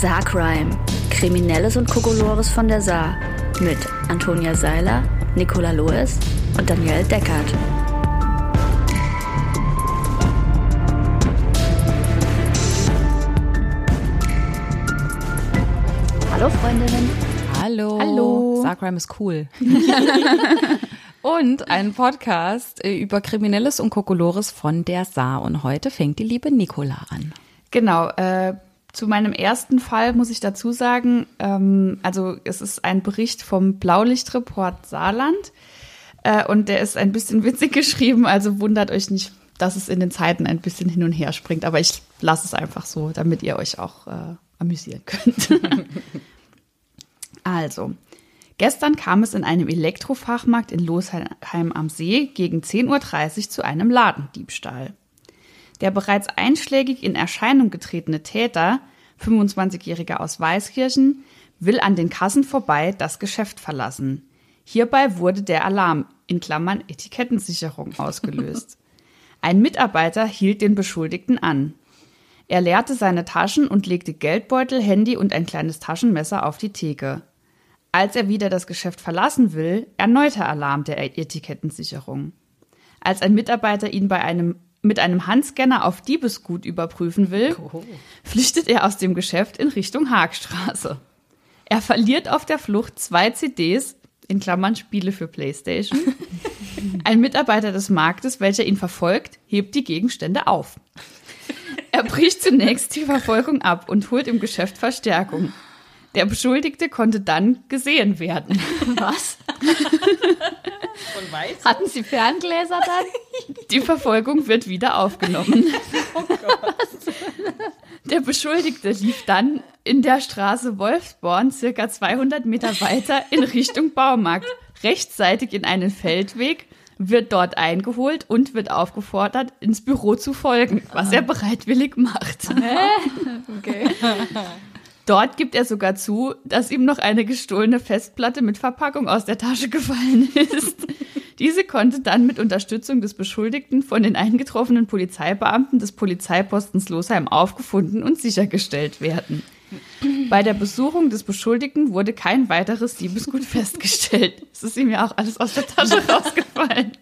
Saarcrime. Kriminelles und Kokolores von der Saar. Mit Antonia Seiler, Nicola Loes und Danielle Deckert. Hallo Freundinnen. Hallo. Hallo. Saarcrime ist cool. und ein Podcast äh, über Kriminelles und Kokolores von der Saar. Und heute fängt die liebe Nicola an. Genau, äh, zu meinem ersten Fall muss ich dazu sagen, ähm, also es ist ein Bericht vom Blaulichtreport Saarland äh, und der ist ein bisschen witzig geschrieben, also wundert euch nicht, dass es in den Zeiten ein bisschen hin und her springt, aber ich lasse es einfach so, damit ihr euch auch äh, amüsieren könnt. also, gestern kam es in einem Elektrofachmarkt in Losheim am See gegen 10.30 Uhr zu einem Ladendiebstahl. Der bereits einschlägig in Erscheinung getretene Täter, 25-Jähriger aus Weißkirchen, will an den Kassen vorbei das Geschäft verlassen. Hierbei wurde der Alarm in Klammern Etikettensicherung ausgelöst. Ein Mitarbeiter hielt den Beschuldigten an. Er leerte seine Taschen und legte Geldbeutel, Handy und ein kleines Taschenmesser auf die Theke. Als er wieder das Geschäft verlassen will, erneuter Alarm der Etikettensicherung. Als ein Mitarbeiter ihn bei einem mit einem Handscanner auf Diebesgut überprüfen will, flüchtet er aus dem Geschäft in Richtung Haagstraße. Er verliert auf der Flucht zwei CDs, in Klammern Spiele für Playstation. Ein Mitarbeiter des Marktes, welcher ihn verfolgt, hebt die Gegenstände auf. Er bricht zunächst die Verfolgung ab und holt im Geschäft Verstärkung. Der Beschuldigte konnte dann gesehen werden. Was? Hatten Sie Ferngläser dann? Die Verfolgung wird wieder aufgenommen. Der Beschuldigte lief dann in der Straße Wolfsborn circa 200 Meter weiter in Richtung Baumarkt, rechtsseitig in einen Feldweg, wird dort eingeholt und wird aufgefordert, ins Büro zu folgen, was er bereitwillig macht. Okay. Dort gibt er sogar zu, dass ihm noch eine gestohlene Festplatte mit Verpackung aus der Tasche gefallen ist. Diese konnte dann mit Unterstützung des Beschuldigten von den eingetroffenen Polizeibeamten des Polizeipostens Losheim aufgefunden und sichergestellt werden. Bei der Besuchung des Beschuldigten wurde kein weiteres Diebesgut festgestellt. Es ist ihm ja auch alles aus der Tasche rausgefallen.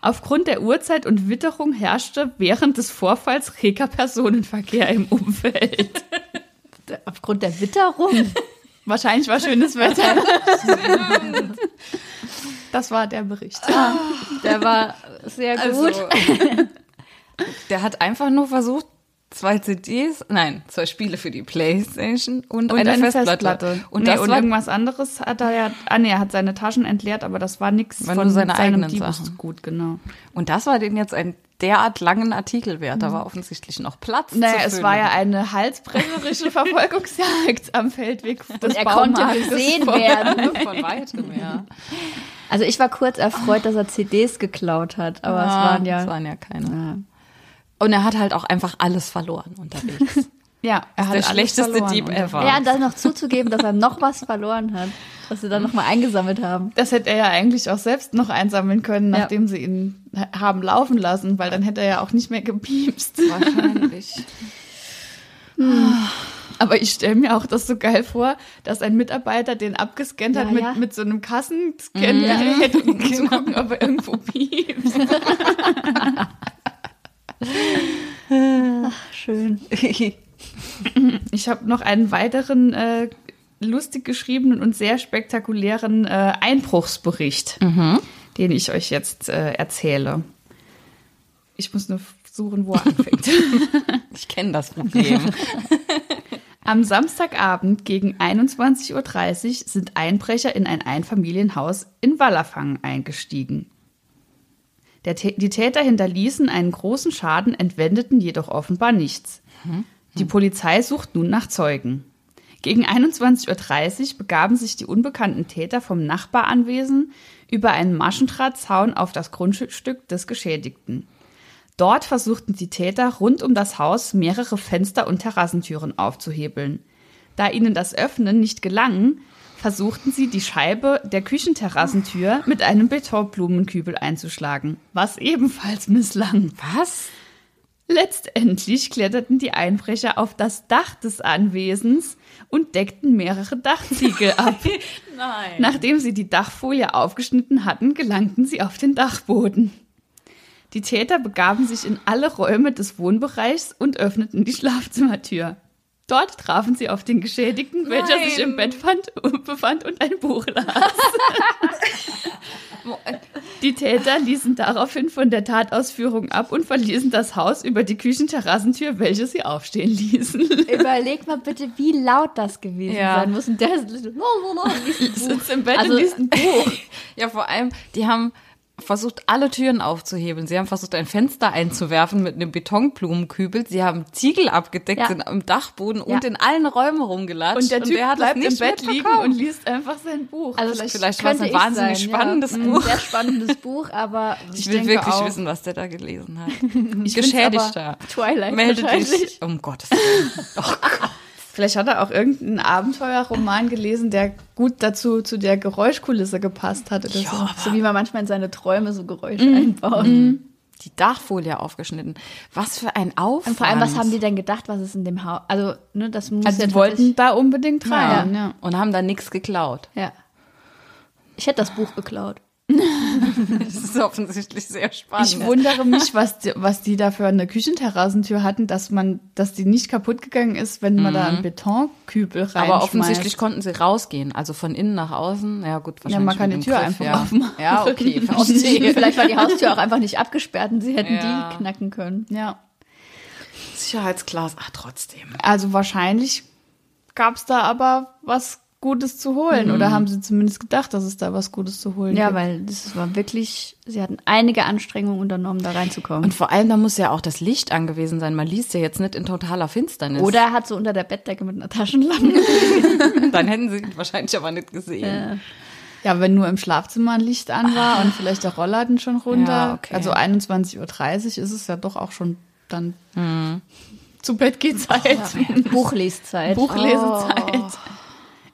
Aufgrund der Uhrzeit und Witterung herrschte während des Vorfalls reger Personenverkehr im Umfeld. Aufgrund der Witterung. Wahrscheinlich war schönes Wetter. Das war der Bericht. Der war sehr gut. Also, der hat einfach nur versucht, zwei CDs, nein, zwei Spiele für die Playstation und, Und eine, eine Festplatte. Festplatte. Und nee, das und war irgendwas anderes hat er ja. Ah, nee, er hat seine Taschen entleert, aber das war nichts von nur seine seinem eigenen Sachen. Diebesgut, genau. Und das war den jetzt ein derart langen Artikel wert. Da war offensichtlich noch Platz. Naja, zu es war ja eine halsbrecherische Verfolgungsjagd am Feldweg des er konnte gesehen werden. von weitem, ja. Also ich war kurz erfreut, dass er CDs geklaut hat, aber es waren ja. Es waren ja keine. Und er hat halt auch einfach alles verloren unterwegs. Ja, er hat der alles schlechteste. Dieb ever. Ja, und dann noch zuzugeben, dass er noch was verloren hat, was sie dann noch mal eingesammelt haben. Das hätte er ja eigentlich auch selbst noch einsammeln können, Ja. nachdem sie ihn haben laufen lassen, weil dann hätte er ja auch nicht mehr gepiepst. Wahrscheinlich. Aber ich stelle mir auch das so geil vor, dass ein Mitarbeiter den abgescannt hat Ja, mit, ja. mit so einem Kassenscan-Gerät, um zu gucken, ob er irgendwo piepst. Schön. Ich habe noch einen weiteren äh, lustig geschriebenen und sehr spektakulären äh, Einbruchsbericht, den ich euch jetzt äh, erzähle. Ich muss nur suchen, wo er anfängt. Ich kenne das Problem. Am Samstagabend gegen 21.30 Uhr sind Einbrecher in ein Einfamilienhaus in Wallerfangen eingestiegen. Der, die Täter hinterließen einen großen Schaden, entwendeten jedoch offenbar nichts. Die Polizei sucht nun nach Zeugen. Gegen 21.30 Uhr begaben sich die unbekannten Täter vom Nachbaranwesen über einen Maschendrahtzaun auf das Grundstück des Geschädigten. Dort versuchten die Täter rund um das Haus mehrere Fenster und Terrassentüren aufzuhebeln. Da ihnen das Öffnen nicht gelang, versuchten sie, die Scheibe der Küchenterrassentür mit einem Betonblumenkübel einzuschlagen, was ebenfalls misslang. Was? Letztendlich kletterten die Einbrecher auf das Dach des Anwesens und deckten mehrere Dachziegel ab. Nein. Nachdem sie die Dachfolie aufgeschnitten hatten, gelangten sie auf den Dachboden. Die Täter begaben sich in alle Räume des Wohnbereichs und öffneten die Schlafzimmertür. Dort trafen sie auf den Geschädigten, welcher Nein. sich im Bett fand, befand und ein Buch las. Die Täter ließen daraufhin von der Tatausführung ab und verließen das Haus über die Küchenterrassentür, welche sie aufstehen ließen. Überleg mal bitte, wie laut das gewesen Ja. sein muss. Und der Sitzt im Bett Also- und liest ein Buch. Ja, vor allem, die haben versucht, alle Türen aufzuhebeln. Sie haben versucht, ein Fenster einzuwerfen mit einem Betonblumenkübel. Sie haben Ziegel abgedeckt, Ja. sind am Dachboden Ja. und in allen Räumen rumgelatscht. Und der Typ hat es bleibt im Bett liegen und liest einfach sein Buch. Also Vielleicht- vielleicht war es ein ich wahnsinnig sein, spannendes ja. Buch. Ein sehr spannendes Buch, aber Ich Ich will wirklich auch. wissen, was der da gelesen hat. find's Geschädigter. Twilight Melde wahrscheinlich. dich. Um Gottes Willen. Oh Gott. Vielleicht hat er auch irgendeinen Abenteuerroman gelesen, der gut dazu zu der Geräuschkulisse gepasst hat oder so. So wie man manchmal in seine Träume so Geräusche Mhm. einbaut. Die Dachfolie aufgeschnitten. Was für ein Aufwand. Und vor allem, was haben die denn gedacht, was ist in dem Haus? Also, ne, das muss Also ja die wollten da unbedingt Ja. rein. Ja. Und haben da nichts geklaut. Ja. Ich hätte das Buch geklaut. Das ist offensichtlich sehr spannend. Ich wundere mich, was die, was die da für eine Küchenterrassentür hatten, dass man, dass die nicht kaputt gegangen ist, wenn man da einen Betonkübel reinschmeißt. Mhm. Aber offensichtlich konnten sie rausgehen, also von innen nach außen. Ja gut, wahrscheinlich man kann die Tür Griff, einfach ja. aufmachen. Ja, okay, verstehe. Vielleicht war die Haustür auch einfach nicht abgesperrt und sie hätten Ja. die knacken können. Ja. Sicherheitsglas, ach trotzdem. Also wahrscheinlich gab es da aber was Gutes zu holen. Oder haben sie zumindest gedacht, dass es da was Gutes zu holen Ja, gibt. weil das war wirklich, sie hatten einige Anstrengungen unternommen, da reinzukommen. Und vor allem, da muss ja auch das Licht angewiesen sein. Man liest ja jetzt nicht in totaler Finsternis. Oder er hat so unter der Bettdecke mit einer Taschenlampe. Dann hätten sie ihn wahrscheinlich aber nicht gesehen. Ja, wenn nur im Schlafzimmer ein Licht an war und vielleicht der Rollladen schon runter. Ja, okay. Also 21.30 Uhr ist es ja doch auch schon dann zu Bett geht Zeit. Buchleszeit. Buchlesezeit.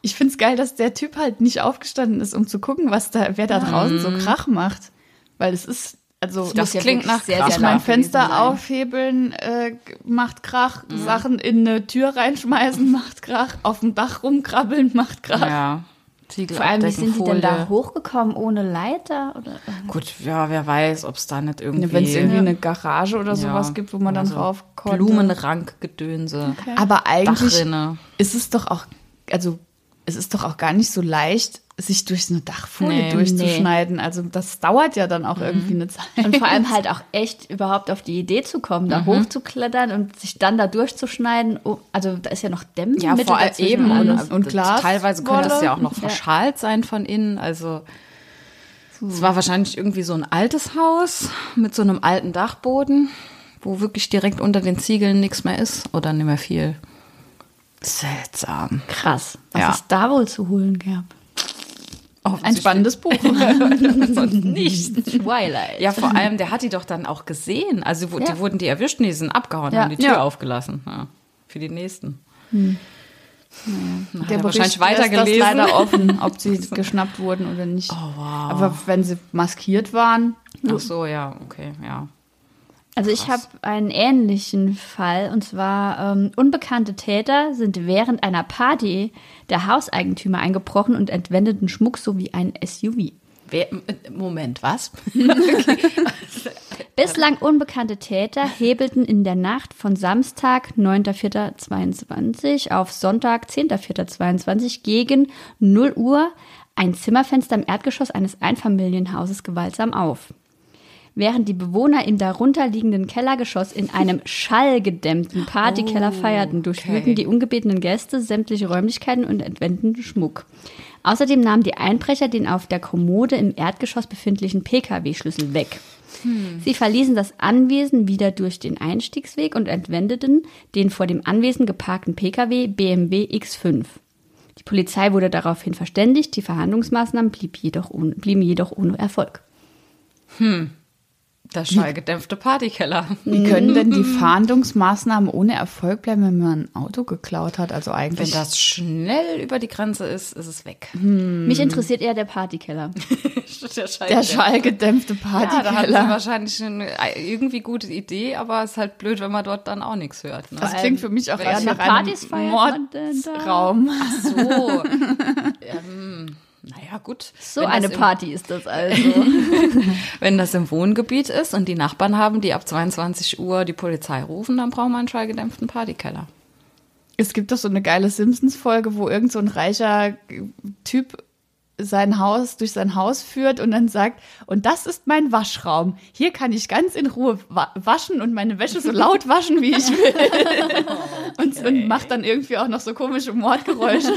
Ich find's geil, dass der Typ halt nicht aufgestanden ist, um zu gucken, was da, wer da draußen so Krach macht. Weil es ist, also Das ja klingt nach sehr, Krach. sehr ich mein Fenster aufhebeln äh, macht Krach, Sachen in eine Tür reinschmeißen macht Krach, auf dem Dach rumkrabbeln macht Krach. Ja. Ziegel Vor allem, wie sind die denn da hochgekommen ohne Leiter? Oder? Gut, ja, wer weiß, ob es da nicht irgendwie... Wenn es irgendwie eine Garage oder ja, sowas gibt, wo man dann also drauf. Blumenrankgedönse, Aber eigentlich Dachrinne. ist es doch auch, also es ist doch auch gar nicht so leicht, sich durch so eine Dachfolie Nee. durchzuschneiden. Also das dauert ja dann auch irgendwie eine Zeit. Und vor allem halt auch echt überhaupt auf die Idee zu kommen, da hochzuklettern und sich dann da durchzuschneiden. Oh, also da ist ja noch Dämmmittel Ja, vor allem eben. und Und, Glas- Teilweise könnte es ja auch noch verschalt sein von innen. Also es war wahrscheinlich irgendwie so ein altes Haus mit so einem alten Dachboden, wo wirklich direkt unter den Ziegeln nichts mehr ist oder nicht mehr viel. Seltsam. Krass. Was Ja. es da wohl zu holen gab? Ein spannendes Buch. Nicht. Twilight. Ja, vor allem, der hat die doch dann auch gesehen. Also wo- Ja. die wurden die erwischt und die sind abgehauen, Ja. haben die Tür Ja. aufgelassen. Für die nächsten. Dann hat Der er Bericht wahrscheinlich weitergelesen. Das leider offen, ob sie geschnappt wurden oder nicht. Oh, wow. Aber wenn sie maskiert waren, Ach so, ja, okay, ja. Also ich habe einen ähnlichen Fall und zwar ähm, unbekannte Täter sind während einer Party der Hauseigentümer eingebrochen und entwendeten Schmuck sowie ein SUV. Wer, äh, Moment, was? Bislang unbekannte Täter hebelten in der Nacht von Samstag, 9.4.22 auf Sonntag, 10.4.22 gegen 0 Uhr ein Zimmerfenster im Erdgeschoss eines Einfamilienhauses gewaltsam auf. Während die Bewohner im darunterliegenden Kellergeschoss in einem schallgedämmten Partykeller feierten, durchwühlten die ungebetenen Gäste sämtliche Räumlichkeiten und entwendeten Schmuck. Außerdem nahmen die Einbrecher den auf der Kommode im Erdgeschoss befindlichen Pkw-Schlüssel weg. Sie verließen das Anwesen wieder durch den Einstiegsweg und entwendeten den vor dem Anwesen geparkten Pkw BMW X5. Die Polizei wurde daraufhin verständigt, die Verhandlungsmaßnahmen blieb jedoch ohne, blieben jedoch ohne Erfolg. Der schallgedämpfte Partykeller. Wie können denn die Fahndungsmaßnahmen ohne Erfolg bleiben, wenn man ein Auto geklaut hat? Also Wenn eigentlich. das schnell über die Grenze ist, ist es weg. Mich interessiert eher der Partykeller. Der, der schallgedämpfte Ja, da sie Partykeller. wahrscheinlich eine irgendwie gute Idee, aber es ist halt blöd, wenn man dort dann auch nichts hört. Ne? das klingt für mich auch Ja, na, nach einem feiert man denn da? Mordraum. Naja, gut. So Wenn eine Party ist das also. Wenn das im Wohngebiet ist und die Nachbarn haben, die ab 22 Uhr die Polizei rufen, dann braucht man einen schallgedämpften Partykeller. Es gibt doch so eine geile Simpsons-Folge, wo irgend so ein reicher Typ sein Haus durch sein Haus führt und dann sagt, und das ist mein Waschraum. Hier kann ich ganz in Ruhe wa waschen und meine Wäsche so laut waschen, wie ich will. Und, und macht dann irgendwie auch noch so komische Mordgeräusche.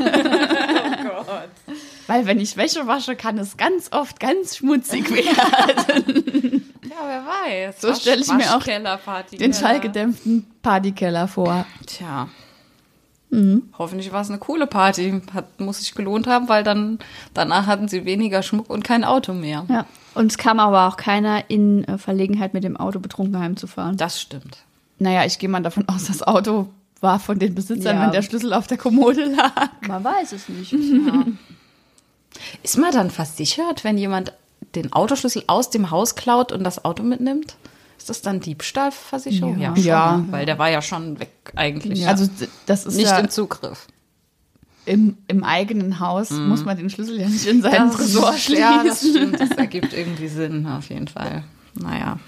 Weil wenn ich Wäsche wasche, kann es ganz oft ganz schmutzig werden. Ja, wer weiß. So stelle ich mir auch. Den schallgedämpften Partykeller vor. Tja. Hoffentlich war es eine coole Party. Hat, muss sich gelohnt haben, weil dann danach hatten sie weniger Schmuck und kein Auto mehr. ja. Und es kam aber auch keiner in äh, Verlegenheit, mit dem Auto betrunken heimzufahren. Das stimmt. Naja, ich gehe mal davon aus, das Auto war von den Besitzern, Ja. wenn der Schlüssel auf der Kommode lag. Man weiß es nicht. Ist man dann versichert, wenn jemand den Autoschlüssel aus dem Haus klaut und das Auto mitnimmt? Ist das dann Diebstahlversicherung? Ja. schon, Ja. Weil der war ja schon weg eigentlich. Also d- das ist nicht ja im Zugriff. im, im eigenen Haus, muss man den Schlüssel ja nicht in seinen Tresor schließen. Ja, das stimmt. Das ergibt irgendwie Sinn, auf jeden Fall. Naja.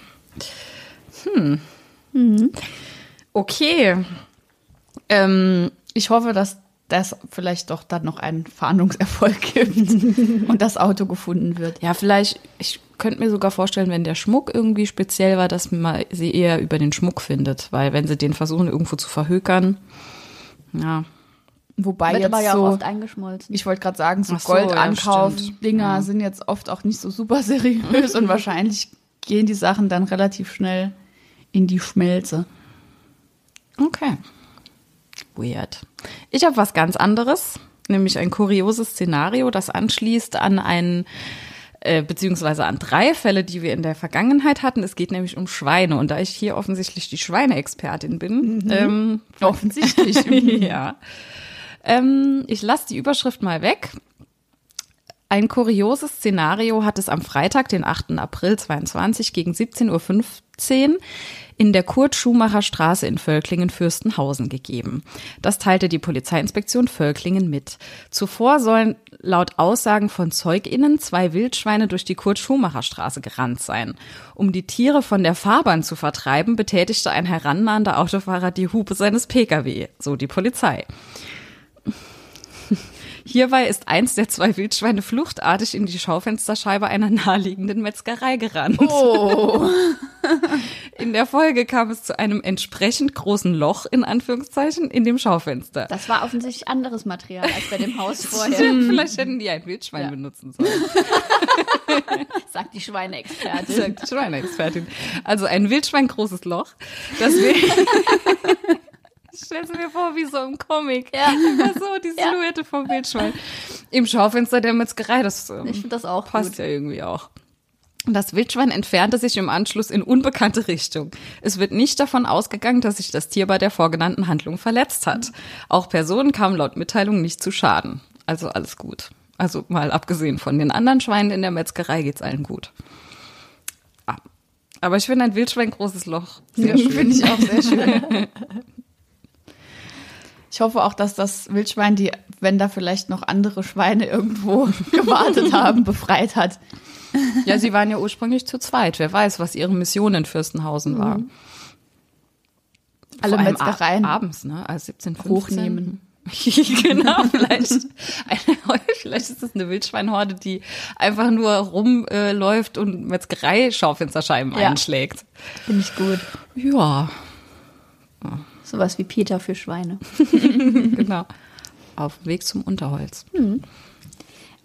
Hm. Okay. Ähm, Ich hoffe, dass das vielleicht doch dann noch einen Fahndungserfolg gibt und das Auto gefunden wird. ja, vielleicht, ich könnte mir sogar vorstellen, wenn der Schmuck irgendwie speziell war, dass man sie eher über den Schmuck findet. Weil wenn sie den versuchen, irgendwo zu verhökern, ja. Wobei Wird jetzt aber ja so, auch oft eingeschmolzen. ich wollte gerade sagen, so, so, ja, Goldankauf-Dinger stimmt. sind jetzt oft auch nicht so super seriös und wahrscheinlich gehen die Sachen dann relativ schnell in die Schmelze. Okay. Weird. Ich habe was ganz anderes, nämlich ein kurioses Szenario, das anschließt an einen äh, beziehungsweise an drei Fälle, die wir in der Vergangenheit hatten. Es geht nämlich um Schweine und da ich hier offensichtlich die Schweineexpertin bin, ähm, Offensichtlich. ja, ähm, ich lasse die Überschrift mal weg. Ein kurioses Szenario hat es am Freitag, den 8. April 22 gegen 17.15 Uhr in der Kurt-Schumacher-Straße in Völklingen-Fürstenhausen gegeben. Das teilte die Polizeiinspektion Völklingen mit. Zuvor sollen laut Aussagen von ZeugInnen zwei Wildschweine durch die Kurt-Schumacher-Straße gerannt sein. Um die Tiere von der Fahrbahn zu vertreiben, betätigte ein herannahender Autofahrer die Hupe seines Pkw, so die Polizei. Hierbei ist eins der zwei Wildschweine fluchtartig in die Schaufensterscheibe einer naheliegenden Metzgerei gerannt. Oh. In der Folge kam es zu einem entsprechend großen Loch, in Anführungszeichen, in dem Schaufenster. Das war offensichtlich anderes Material als bei dem Haus vorher, Vielleicht hätten die ein Wildschwein benutzen sollen, sagt die Schweineexpertin. sagt die Schweineexpertin. Also ein Wildschwein großes Loch. Das will Ich stell's mir vor, wie so im Comic. Ja. So die Silhouette vom Wildschwein. Im Schaufenster der Metzgerei. Das ähm, Ich finde das auch passt gut. ja irgendwie auch. Das Wildschwein entfernte sich im Anschluss in unbekannte Richtung. Es wird nicht davon ausgegangen, dass sich das Tier bei der vorgenannten Handlung verletzt hat. Auch Personen kamen laut Mitteilung nicht zu Schaden. Also alles gut. Also mal abgesehen von den anderen Schweinen in der Metzgerei geht's allen gut. Ah. Aber ich finde ein Wildschwein großes Loch sehr schön. Finde ich auch sehr schön. Ich hoffe auch, dass das Wildschwein, die, wenn da vielleicht noch andere Schweine irgendwo gewartet haben, befreit hat. Ja, sie waren ja ursprünglich zu zweit. Wer weiß, was ihre Mission in Fürstenhausen war. Alle Vor allem Metzgereien ab- abends, ne? Also 17, 15. hochnehmen. genau, vielleicht, eine, vielleicht ist es eine Wildschweinhorde, die einfach nur rumläuft äh, und Metzgerei-Schaufensterscheiben Ja. einschlägt. Finde ich gut. Ja, Sowas wie Peter für Schweine. genau. Auf dem Weg zum Unterholz.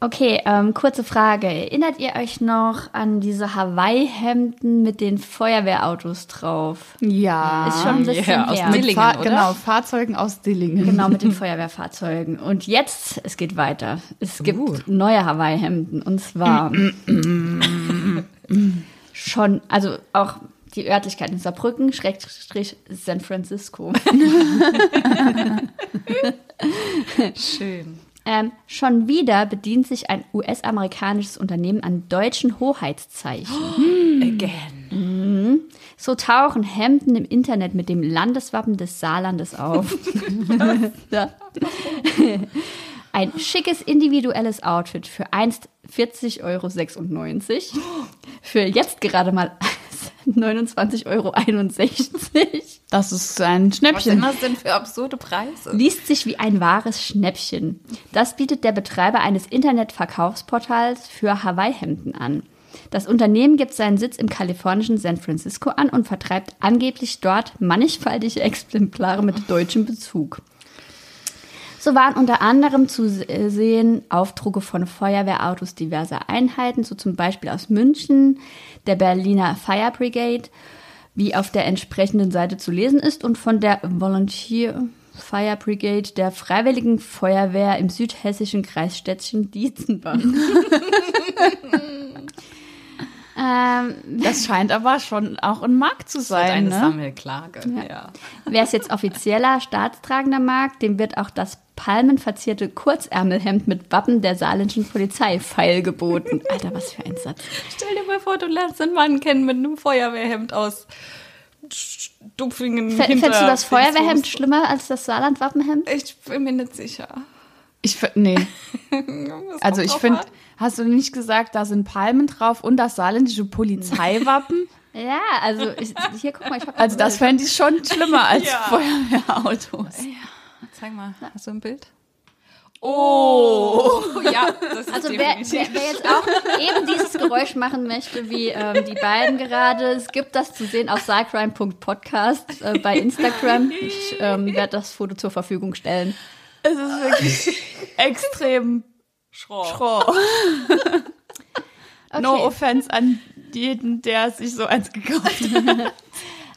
Okay, ähm, kurze Frage. Erinnert ihr euch noch an diese Hawaii-Hemden mit den Feuerwehrautos drauf? Ja. Ist schon ein bisschen Ja, aus her. Dillingen, Fahr oder? Genau, Fahrzeugen aus Dillingen. Genau, mit den Feuerwehrfahrzeugen. Und jetzt, es geht weiter. Es gibt Uh. neue Hawaii-Hemden. Und zwar schon, also auch die Örtlichkeit in Saarbrücken, Schrägstrich San Francisco. Schön. Ähm, schon wieder bedient sich ein US-amerikanisches Unternehmen an deutschen Hoheitszeichen. Again. So tauchen Hemden im Internet mit dem Landeswappen des Saarlandes auf. Ein schickes individuelles Outfit für einst 40,96 Euro. Für jetzt gerade mal 29,61 Euro. Das ist ein Was Schnäppchen. sind das denn für absurde Preise? Liest sich wie ein wahres Schnäppchen. Das bietet der Betreiber eines Internetverkaufsportals für Hawaii-Hemden an. Das Unternehmen gibt seinen Sitz im kalifornischen San Francisco an und vertreibt angeblich dort mannigfaltige Exemplare mit deutschem Bezug. So waren unter anderem zu se- sehen Aufdrucke von Feuerwehrautos diverser Einheiten, so zum Beispiel aus München, der Berliner Fire Brigade, wie auf der entsprechenden Seite zu lesen ist, und von der Volunteer Fire Brigade der Freiwilligen Feuerwehr im südhessischen Kreisstädtchen Dietzenbach. ähm, Das scheint aber schon auch ein Markt zu sein. eine Ne? Sammelklage. Ja. Wer es jetzt offizieller staatstragender mag, dem wird auch das palmenverzierte Kurzärmelhemd mit Wappen der saarländischen Polizei feilgeboten. Alter, was für ein Satz. Stell dir mal vor, du lernst einen Mann kennen mit einem Feuerwehrhemd aus Stupfingen. F hinter Fändest du das Feuerwehrhemd schlimmer als das Saarland-Wappenhemd? Ich bin mir nicht sicher. Ich fi- nee. Also ich finde, hast du nicht gesagt, da sind Palmen drauf und das saarländische Polizeiwappen? Ja, also ich, hier guck mal, ich hab Also das fände ich schon schlimmer als Ja. Feuerwehrautos. Zeig mal, hast du ein Bild? Oh, ja, das ist Also wer, wer, wer jetzt auch eben dieses Geräusch machen möchte, wie ähm, die beiden gerade, es gibt das zu sehen auf cycrime.podcast äh, bei Instagram. Ich ähm, werde das Foto zur Verfügung stellen. Es ist wirklich extrem Schroff. schroff. Okay. No offense an jeden, der sich so eins gekauft hat.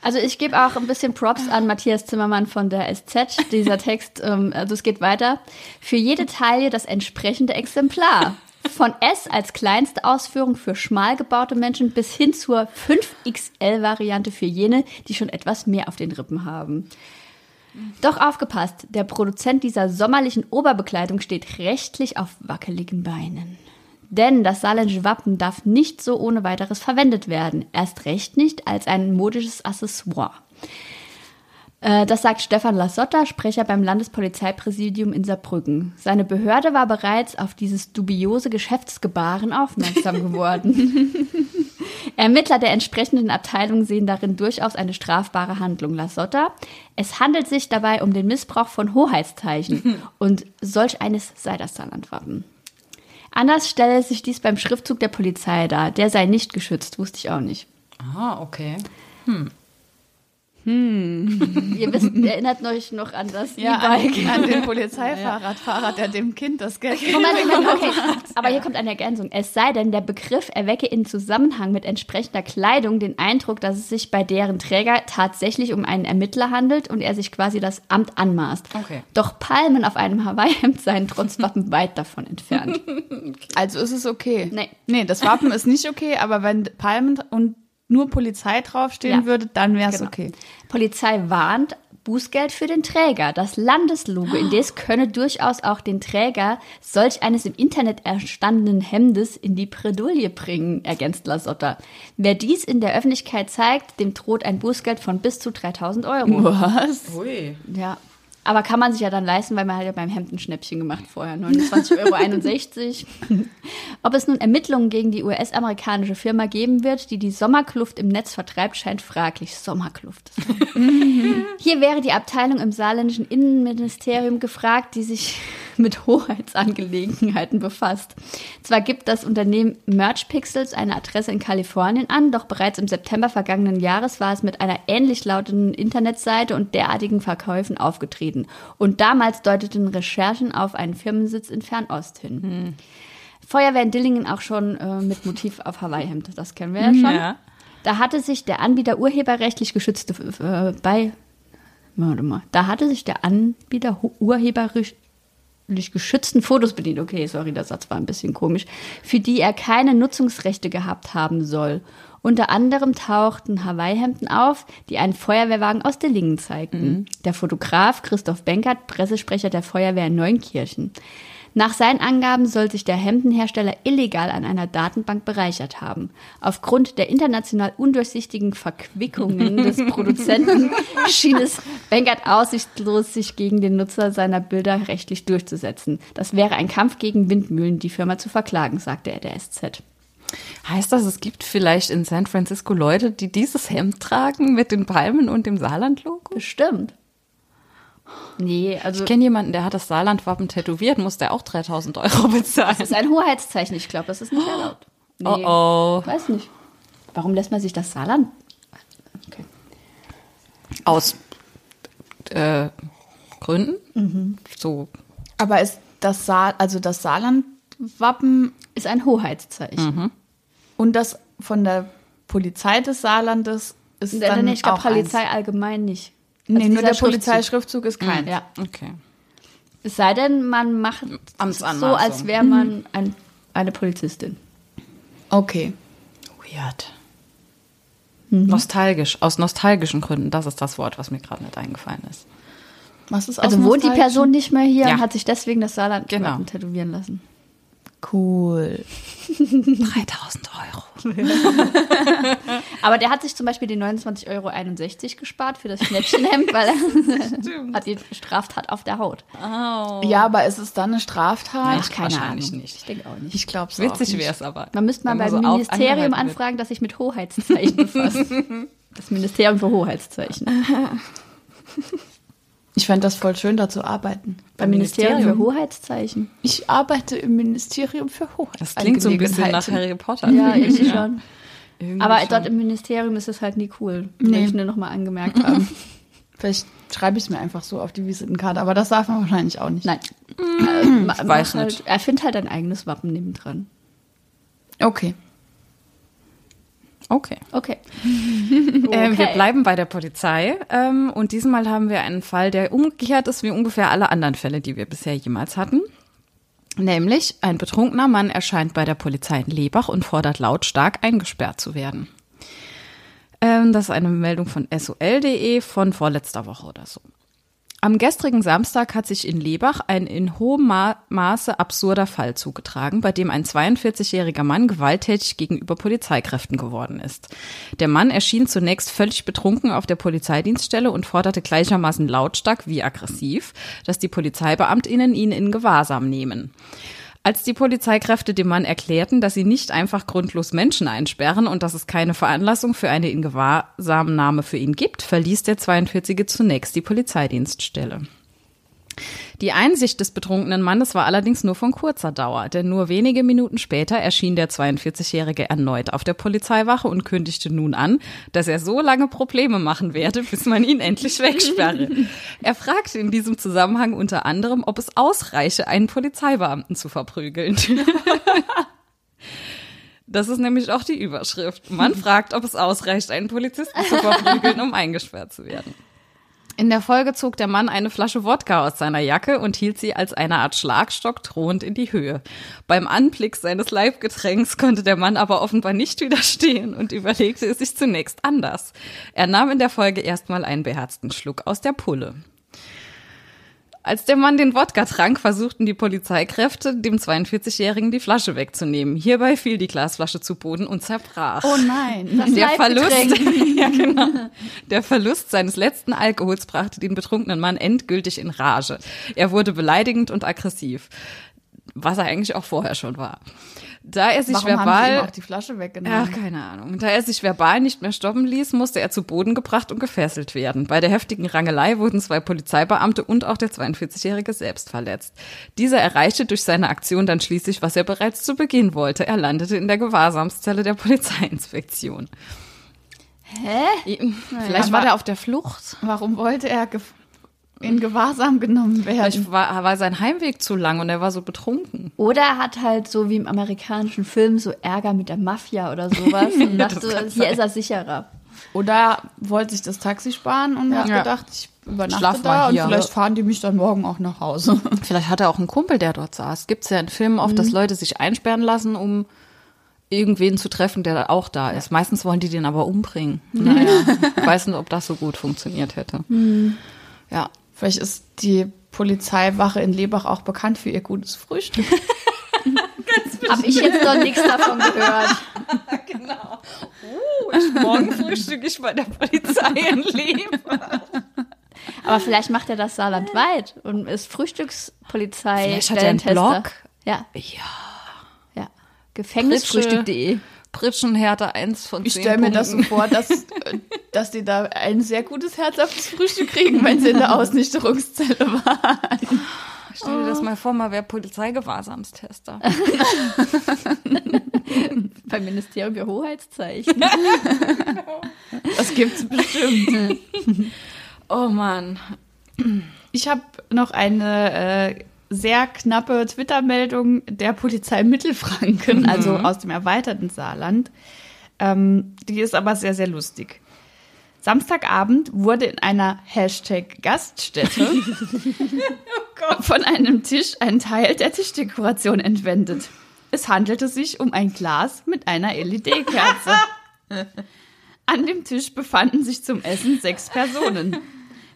Also ich gebe auch ein bisschen Props an Matthias Zimmermann von der SZ. Dieser Text, ähm, also es geht weiter. Für jede Taille das entsprechende Exemplar. Von S als kleinste Ausführung für schmal gebaute Menschen bis hin zur 5XL-Variante für jene, die schon etwas mehr auf den Rippen haben. Doch aufgepasst, der Produzent dieser sommerlichen Oberbekleidung steht rechtlich auf wackeligen Beinen. Denn das saarländische Wappen darf nicht so ohne weiteres verwendet werden. Erst recht nicht als ein modisches Accessoire. Äh, Das sagt Stefan Lassotta, Sprecher beim Landespolizeipräsidium in Saarbrücken. Seine Behörde war bereits auf dieses dubiose Geschäftsgebaren aufmerksam geworden. Ermittler der entsprechenden Abteilung sehen darin durchaus eine strafbare Handlung, Lassotta. Es handelt sich dabei um den Missbrauch von Hoheitszeichen und solch eines sei das Saarlandwappen. Anders stelle sich dies beim Schriftzug der Polizei dar. Der sei nicht geschützt, wusste ich auch nicht. Ah, okay. Ihr wisst, erinnert euch noch an das Ja, an, E-Bike. an den Polizeifahrradfahrer, der dem Kind das Geld gibt. Okay. Aber hier kommt eine Ergänzung. Es sei denn, der Begriff erwecke in Zusammenhang mit entsprechender Kleidung den Eindruck, dass es sich bei deren Träger tatsächlich um einen Ermittler handelt und er sich quasi das Amt anmaßt. Okay. Doch Palmen auf einem Hawaii-Hemd seien trotz Wappen weit davon entfernt. Also ist es okay. Nee. Nee, das Wappen ist nicht okay, aber wenn Palmen und nur Polizei draufstehen Ja. würde, dann wäre es Genau. okay. Polizei warnt, Bußgeld für den Träger. Das Landeslogo indes könne durchaus auch den Träger solch eines im Internet erstandenen Hemdes in die Bredouille bringen, ergänzt Lasotta. Wer dies in der Öffentlichkeit zeigt, dem droht ein Bußgeld von bis zu 3000 Euro. Was? Ui. Ja. Aber kann man sich ja dann leisten, weil man hat ja beim Hemd ein Schnäppchen gemacht vorher. 29,61 Euro. Ob es nun Ermittlungen gegen die US-amerikanische Firma geben wird, die die Sommerkluft im Netz vertreibt, scheint fraglich. Sommerkluft. Hier wäre die Abteilung im saarländischen Innenministerium gefragt, die sich mit Hoheitsangelegenheiten befasst. Zwar gibt das Unternehmen Merch Pixels eine Adresse in Kalifornien an, doch bereits im September vergangenen Jahres war es mit einer ähnlich lautenden Internetseite und derartigen Verkäufen aufgetreten. Und damals deuteten Recherchen auf einen Firmensitz in Fernost hin. Feuerwehr in Dillingen auch schon äh, mit Motiv auf Hawaii-Hemd, das kennen wir ja schon. Ja. Da hatte sich der Anbieter urheberrechtlich geschützte äh, bei warte mal, da hatte sich der Anbieter hu- urheberrechtlich geschützten Fotos bedient. Okay, sorry, der Satz war ein bisschen komisch, für die er keine Nutzungsrechte gehabt haben soll. Unter anderem tauchten Hawaii-Hemden auf, die einen Feuerwehrwagen aus Dillingen zeigten. Der Fotograf Christoph Benkert, Pressesprecher der Feuerwehr in Neunkirchen. Nach seinen Angaben soll sich der Hemdenhersteller illegal an einer Datenbank bereichert haben. Aufgrund der international undurchsichtigen Verquickungen des Produzenten schien es Benkert aussichtslos, sich gegen den Nutzer seiner Bilder rechtlich durchzusetzen. Das wäre ein Kampf gegen Windmühlen, die Firma zu verklagen, sagte er der SZ. Heißt das, es gibt vielleicht in San Francisco Leute, die dieses Hemd tragen mit den Palmen und dem Saarland-Logo? Bestimmt. Nee, also Ich kenne jemanden, der hat das Saarland-Wappen tätowiert, muss der auch 3000 Euro bezahlen. das ist ein Hoheitszeichen. Ich glaube, das ist nicht erlaubt. Nee, Oh oh. Weiß nicht. Warum lässt man sich das Saarland? Okay. Aus äh, Gründen? So. Aber ist das Saar, also das Saarland-Wappen Ist ein Hoheitszeichen. und das von der Polizei des Saarlandes ist Nee, dann ich glaube auch eins. Polizei allgemein nicht. Nee, Also nur dieser der Polizeischriftzug ist kein. Ja. Okay. Es sei denn, man macht so, als wäre man ein, eine Polizistin. Okay. Weird. Nostalgisch, aus nostalgischen Gründen, das ist das Wort, was mir gerade nicht eingefallen ist. Was ist Also wohnt die Person nicht mehr hier Ja. und hat sich deswegen das Saarland Genau. tätowieren lassen. Cool. 3000 Euro. Aber der hat sich zum Beispiel die 29,61 Euro gespart für das Schnäppchenhemd, weil er hat die Straftat auf der Haut. Ja, aber ist es dann eine Straftat? Nein, wahrscheinlich nicht. Ich denke auch nicht. Ich glaube es Witzig wäre es aber. Man müsste mal beim so Ministerium anfragen, dass sich mit Hoheitszeichen befasst. Das Ministerium für Hoheitszeichen. Ich fände das voll schön, da zu arbeiten. Beim Ministerium für Hoheitszeichen. Ich arbeite im Ministerium für Hoheit. Das klingt so ein bisschen nach Harry Potter. Ja, ich schon. Irgendwie Aber schon. dort im Ministerium ist es halt nie cool. Nee. Ich nur noch mal angemerkt haben. Vielleicht schreibe ich es mir einfach so auf die Visitenkarte, aber das darf man wahrscheinlich auch nicht. Nein. Äh, ich weiß mach nicht. Halt, er findet halt ein eigenes Wappen nebendran. Okay. Okay. Okay. Ähm, wir bleiben bei der Polizei ähm, und diesmal haben wir einen Fall, der umgekehrt ist wie ungefähr alle anderen Fälle, die wir bisher jemals hatten. Nämlich ein betrunkener Mann erscheint bei der Polizei in Lebach und fordert lautstark eingesperrt zu werden. Ähm, das ist eine Meldung von sol.de von vorletzter Woche oder so. Am gestrigen Samstag hat sich in Lebach ein in hohem Ma Maße absurder Fall zugetragen, bei dem ein 42-jähriger Mann gewalttätig gegenüber Polizeikräften geworden ist. Der Mann erschien zunächst völlig betrunken auf der Polizeidienststelle und forderte gleichermaßen lautstark wie aggressiv, dass die Polizeibeamtinnen ihn in Gewahrsam nehmen. Als die Polizeikräfte dem Mann erklärten, dass sie nicht einfach grundlos Menschen einsperren und dass es keine Veranlassung für eine Ingewahrsamnahme für ihn gibt, verließ der 42 zunächst die Polizeidienststelle. Die Einsicht des betrunkenen Mannes war allerdings nur von kurzer Dauer, denn nur wenige Minuten später erschien der 42-Jährige erneut auf der Polizeiwache und kündigte nun an, dass er so lange Probleme machen werde, bis man ihn endlich wegsperre. Er fragte in diesem Zusammenhang unter anderem, ob es ausreiche, einen Polizeibeamten zu verprügeln. Das ist nämlich auch die Überschrift. Man fragt, ob es ausreicht, einen Polizisten zu verprügeln, um eingesperrt zu werden. In der Folge zog der Mann eine Flasche Wodka aus seiner Jacke und hielt sie als eine Art Schlagstock drohend in die Höhe. Beim Anblick seines Leibgetränks konnte der Mann aber offenbar nicht widerstehen und überlegte es sich zunächst anders. Er nahm in der Folge erstmal einen beherzten Schluck aus der Pulle. Als der Mann den Wodka trank, versuchten die Polizeikräfte, dem 42-Jährigen die Flasche wegzunehmen. Hierbei fiel die Glasflasche zu Boden und zerbrach. Oh nein. Das Der Verlust, ja, genau. der Verlust seines letzten Alkohols brachte den betrunkenen Mann endgültig in Rage. Er wurde beleidigend und aggressiv, was er eigentlich auch vorher schon war. Da er sich Warum haben sie ihm verbal auch die Flasche weggenommen? Ach, keine Ahnung. Da er sich verbal nicht mehr stoppen ließ, musste er zu Boden gebracht und gefesselt werden. Bei der heftigen Rangelei wurden zwei Polizeibeamte und auch der 42-Jährige selbst verletzt. Dieser erreichte durch seine Aktion dann schließlich, was er bereits zu Beginn wollte. Er landete in der Gewahrsamszelle der Polizeiinspektion. Hä? Vielleicht war aber- der auf der Flucht. Warum wollte er in Gewahrsam genommen werden? Vielleicht war, war sein Heimweg zu lang und er war so betrunken. Oder er hat halt so wie im amerikanischen Film so Ärger mit der Mafia oder sowas und dachte, hier sein. ist er sicherer. Oder er wollte sich das Taxi sparen und hat Ja. gedacht, ich übernachte Schlaf mal da hier. und vielleicht fahren die mich dann morgen auch nach Hause. Vielleicht hat er auch einen Kumpel, der dort saß. Gibt es ja in Filmen oft, dass Leute sich einsperren lassen, um irgendwen zu treffen, der auch da ist. Meistens wollen die den aber umbringen. Naja, ich weiß nicht, ob das so gut funktioniert hätte. Ja. Vielleicht ist die Polizeiwache in Lebach auch bekannt für ihr gutes Frühstück. Habe ich jetzt noch nichts davon gehört. Genau. Uh, morgen frühstücke ich bei der Polizei in Lebach. Aber vielleicht macht er das saarlandweit und ist Frühstückspolizei. Vielleicht hat er einen. Blog. Ja, Ja. ja. Gefängnisfrühstück.de. Pritschenhärte 1 von 10 Ich stelle mir das so vor, dass, äh, dass die da ein sehr gutes herzhaftes Frühstück kriegen, wenn sie in der Ausnichterungszelle waren. Stell dir das mal vor, mal wer Polizeigewahrsamstester. Beim Ministerium für Hoheitszeichen. Das gibt's bestimmt. Oh Mann. Ich habe noch eine äh, sehr knappe Twitter-Meldung der Polizei Mittelfranken, also aus dem erweiterten Saarland. Ähm, die ist aber sehr, sehr lustig. Samstagabend wurde in einer Hashtag Gaststätte von einem Tisch ein Teil der Tischdekoration entwendet. Es handelte sich um ein Glas mit einer LED-Kerze. An dem Tisch befanden sich zum Essen sechs Personen.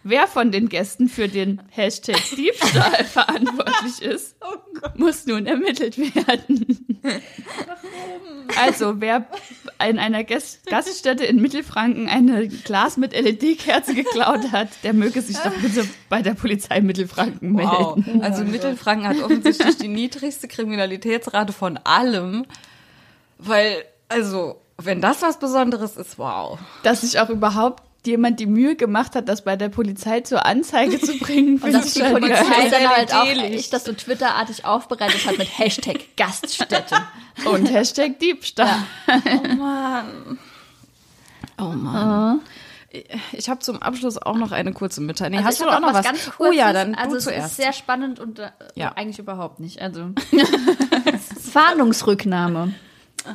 Wer von den Gästen für den Hashtag Diebstahl verantwortlich ist, muss nun ermittelt werden. Also, wer in einer Gast Gaststätte in Mittelfranken ein Glas mit LED-Kerze geklaut hat, der möge sich doch bitte bei der Polizei Mittelfranken melden. Wow. Also Mittelfranken hat offensichtlich die niedrigste Kriminalitätsrate von allem. Weil, also, wenn das was Besonderes ist, wow. Dass sich auch überhaupt jemand die Mühe gemacht hat, das bei der Polizei zur Anzeige zu bringen. Und dass die Polizei dann halt auch echt das so Twitterartig aufbereitet hat mit Hashtag Gaststätte. Und Hashtag Diebstahl. Oh Mann. Oh Mann. Ich habe zum Abschluss auch noch eine kurze Mitteilung. Also Hast ich du auch noch was? ganz oh ja, dann also du es zuerst. ist sehr spannend und äh, Ja. eigentlich überhaupt nicht. Also Fahndungsrücknahme.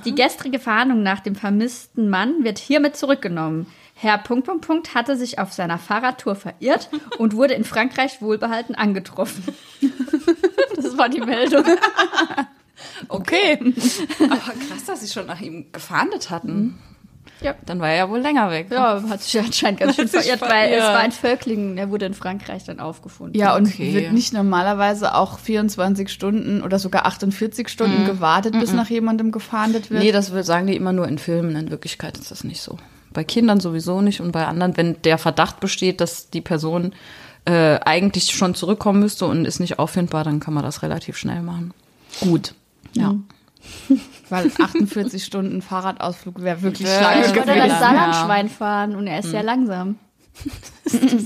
Die gestrige Fahndung nach dem vermissten Mann wird hiermit zurückgenommen. Herr Punkt, Punkt, Punkt hatte sich auf seiner Fahrradtour verirrt und wurde in Frankreich wohlbehalten angetroffen. Das war die Meldung. okay. Aber krass, dass sie schon nach ihm gefahndet hatten. Ja. Dann war er ja wohl länger weg. Ja, hat sich anscheinend ganz schön verirrt, weil es war ein Völkling, der wurde in Frankreich dann aufgefunden. Ja, und Okay. wird nicht normalerweise auch 24 Stunden oder sogar 48 Stunden gewartet, bis nach jemandem gefahndet wird? Nee, das sagen die immer nur in Filmen. In Wirklichkeit ist das nicht so. Bei Kindern sowieso nicht und bei anderen, wenn der Verdacht besteht, dass die Person äh, eigentlich schon zurückkommen müsste und ist nicht auffindbar, dann kann man das relativ schnell machen. gut. Ja. Weil 48 Stunden Fahrradausflug wäre wirklich Ja, lange ich wollte gewesen. das gewesen. Saarlandschwein fahren und er ist sehr langsam.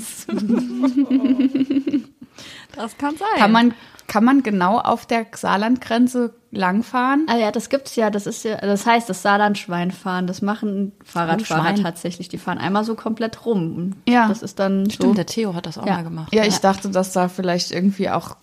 Das kann sein. Kann man, kann man genau auf der Saarlandgrenze langfahren? Ah ja, das gibt's ja, das ist ja, das heißt das Saarlandschwein fahren, das machen Fahrradfahrer Schwein. tatsächlich, die fahren einmal so komplett rum. Und Ja. Das ist dann so. Stimmt, der Theo hat das auch Ja. mal gemacht. Ja, ich dachte, dass da vielleicht irgendwie auch,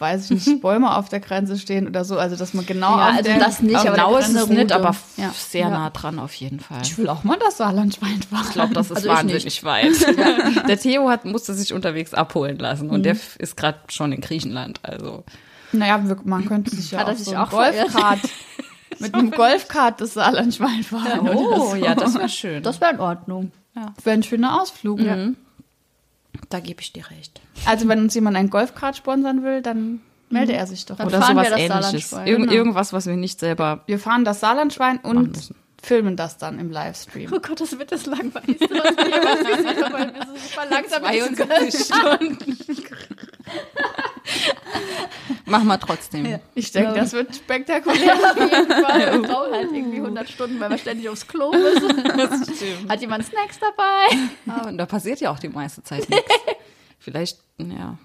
weiß ich nicht, Bäume auf der Grenze stehen oder so. Also, dass man genau Ja, auf also der, das nicht, aber Genau der ist es nicht, aber Ja. sehr Ja. nah dran auf jeden Fall. Ich will auch mal das Saarlandschwein fahren. Ich glaube, das ist Also wahnsinnig weit. Der Theo hat, musste sich unterwegs abholen lassen und der f- ist gerade schon in Griechenland. Also Naja, man könnte sich ja Hat auch so auch Golfkart, mit einem Golfkart das Saarlandschwein fahren. oder so. Oh, ja, das wäre schön. Das wäre in Ordnung. wäre ein schöner Ausflug. Da gebe ich dir recht. Also, wenn uns jemand ein Golfkart sponsern will, dann melde er sich doch. Dann Oder fahren sowas wir das ähnliches. Saarlandschwein, Irgend, genau. Irgendwas, was wir nicht selber. Wir fahren das Saarlandschwein Machen und müssen. Filmen das dann im Livestream. Oh Gott, das wird das langweiligste, was wir jemals gesehen super langsam mit diesem 72 Stunden. Machen wir trotzdem. Ich denke, das wird spektakulär. Auf jeden Fall. Wir brauchen halt irgendwie 100 Stunden, weil wir ständig aufs Klo müssen. Das stimmt. Hat jemand Snacks dabei? Ja, und da passiert ja auch die meiste Zeit nichts. Vielleicht, ja.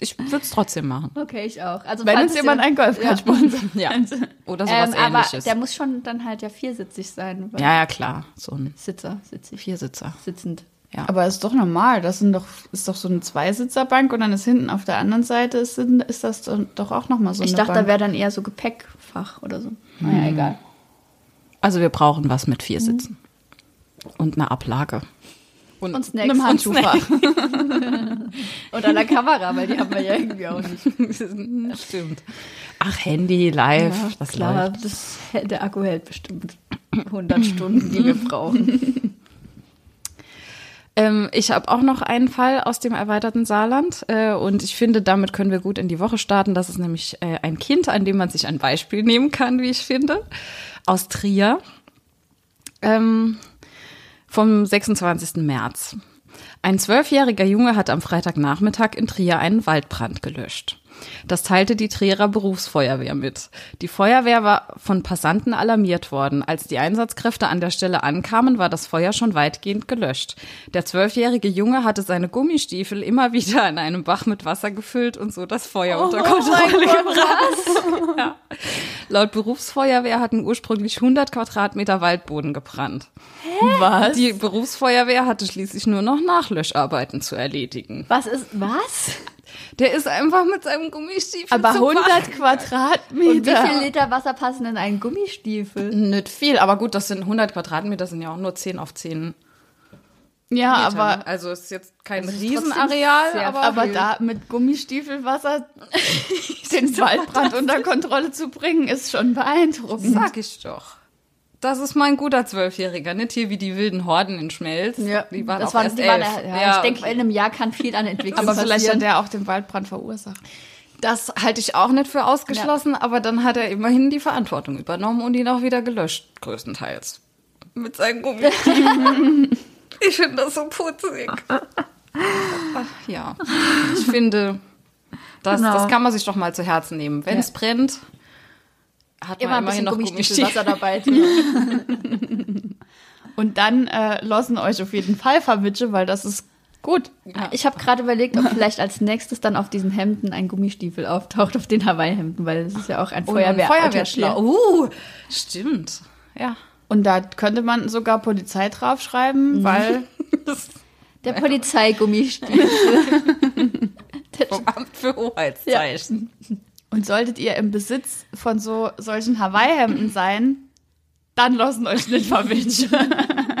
Ich würde es trotzdem machen. Okay, ich auch. Also Wenn falls uns es jemand ein Golfkart sponsert. Ja. Oder sowas ähm, aber ähnliches. der muss schon dann halt ja viersitzig sein. weil ja, ja, klar. So ein Sitzer, sitzig, Viersitzer. sitzend. Ja. Aber ist doch normal. Das sind doch, ist doch so eine Zweisitzerbank und dann ist hinten auf der anderen Seite ist, ist das doch auch nochmal so Ich eine dachte, da Bank. wäre dann eher so Gepäckfach oder so. Naja, egal. Also wir brauchen was mit vier Sitzen. Und eine Ablage. Und, Und Snacks. Einem Handschuhfach. Und der Kamera, weil die haben wir ja irgendwie auch nicht. Stimmt. Ach, Handy, live, das Klar, läuft. das, der Akku hält bestimmt 100 Stunden, die wir brauchen. Ähm, ich habe auch noch einen Fall aus dem erweiterten Saarland äh, und ich finde, damit können wir gut in die Woche starten. Das ist nämlich äh, ein Kind, an dem man sich ein Beispiel nehmen kann, wie ich finde, aus Trier ähm, vom 26. März. Ein zwölfjähriger Junge hat am Freitagnachmittag in Trier einen Waldbrand gelöscht. Das teilte die Trierer Berufsfeuerwehr mit. Die Feuerwehr war von Passanten alarmiert worden. Als die Einsatzkräfte an der Stelle ankamen, war das Feuer schon weitgehend gelöscht. Der zwölfjährige Junge hatte seine Gummistiefel immer wieder in einem Bach mit Wasser gefüllt und so das Feuer unter Kontrolle gebracht. ja. Laut Berufsfeuerwehr hatten ursprünglich 100 Quadratmeter Waldboden gebrannt. Was? Die Berufsfeuerwehr hatte schließlich nur noch Nachlöscharbeiten zu erledigen. Was ist, was? Der ist einfach mit seinem Gummistiefel Aber zu 100 Bach. Quadratmeter. Und wie viel Liter Wasser passen in einen Gummistiefel? Nicht viel, aber gut, das sind 100 Quadratmeter, sind ja auch nur 10 auf 10 Ja, Meter. aber, also ist jetzt kein ist Riesenareal, aber, aber da mit Gummistiefelwasser den Waldbrand unter Kontrolle zu bringen, ist schon beeindruckend. sag ich doch. Das ist mein guter Zwölfjähriger, nicht hier wie die wilden Horden in Schmelz. Die waren das auch waren, erst die waren, elf. ja, ich denke, in einem Jahr kann viel an Entwicklung Aber vielleicht hat passieren. der auch den Waldbrand verursacht. Das halte ich auch nicht für ausgeschlossen, aber dann hat er immerhin die Verantwortung übernommen und ihn auch wieder gelöscht, größtenteils. Mit seinen Gummistiefeln. ich finde das so putzig. Ach, ja, ich finde, das, Genau. das kann man sich doch mal zu Herzen nehmen. Wenn es Ja. brennt, hat Immer man immerhin bisschen noch Gummistiefel Gummistiefel. Wasser dabei. Und dann äh, lassen euch auf jeden Fall verwitsche, weil das ist gut. Ich habe gerade überlegt, ob vielleicht als nächstes dann auf diesen Hemden ein Gummistiefel auftaucht, auf den Hawaii-Hemden, weil das ist ja auch ein ein Feuerwehr Feuerwehrschlauch. Uh, stimmt. Ja. Und da könnte man sogar Polizei draufschreiben, weil Der Polizeigummistiefel. Vom Amt für Hoheitszeichen. Und solltet ihr im Besitz von so solchen Hawaii-Hemden sein, dann lassen euch nicht verwitschen.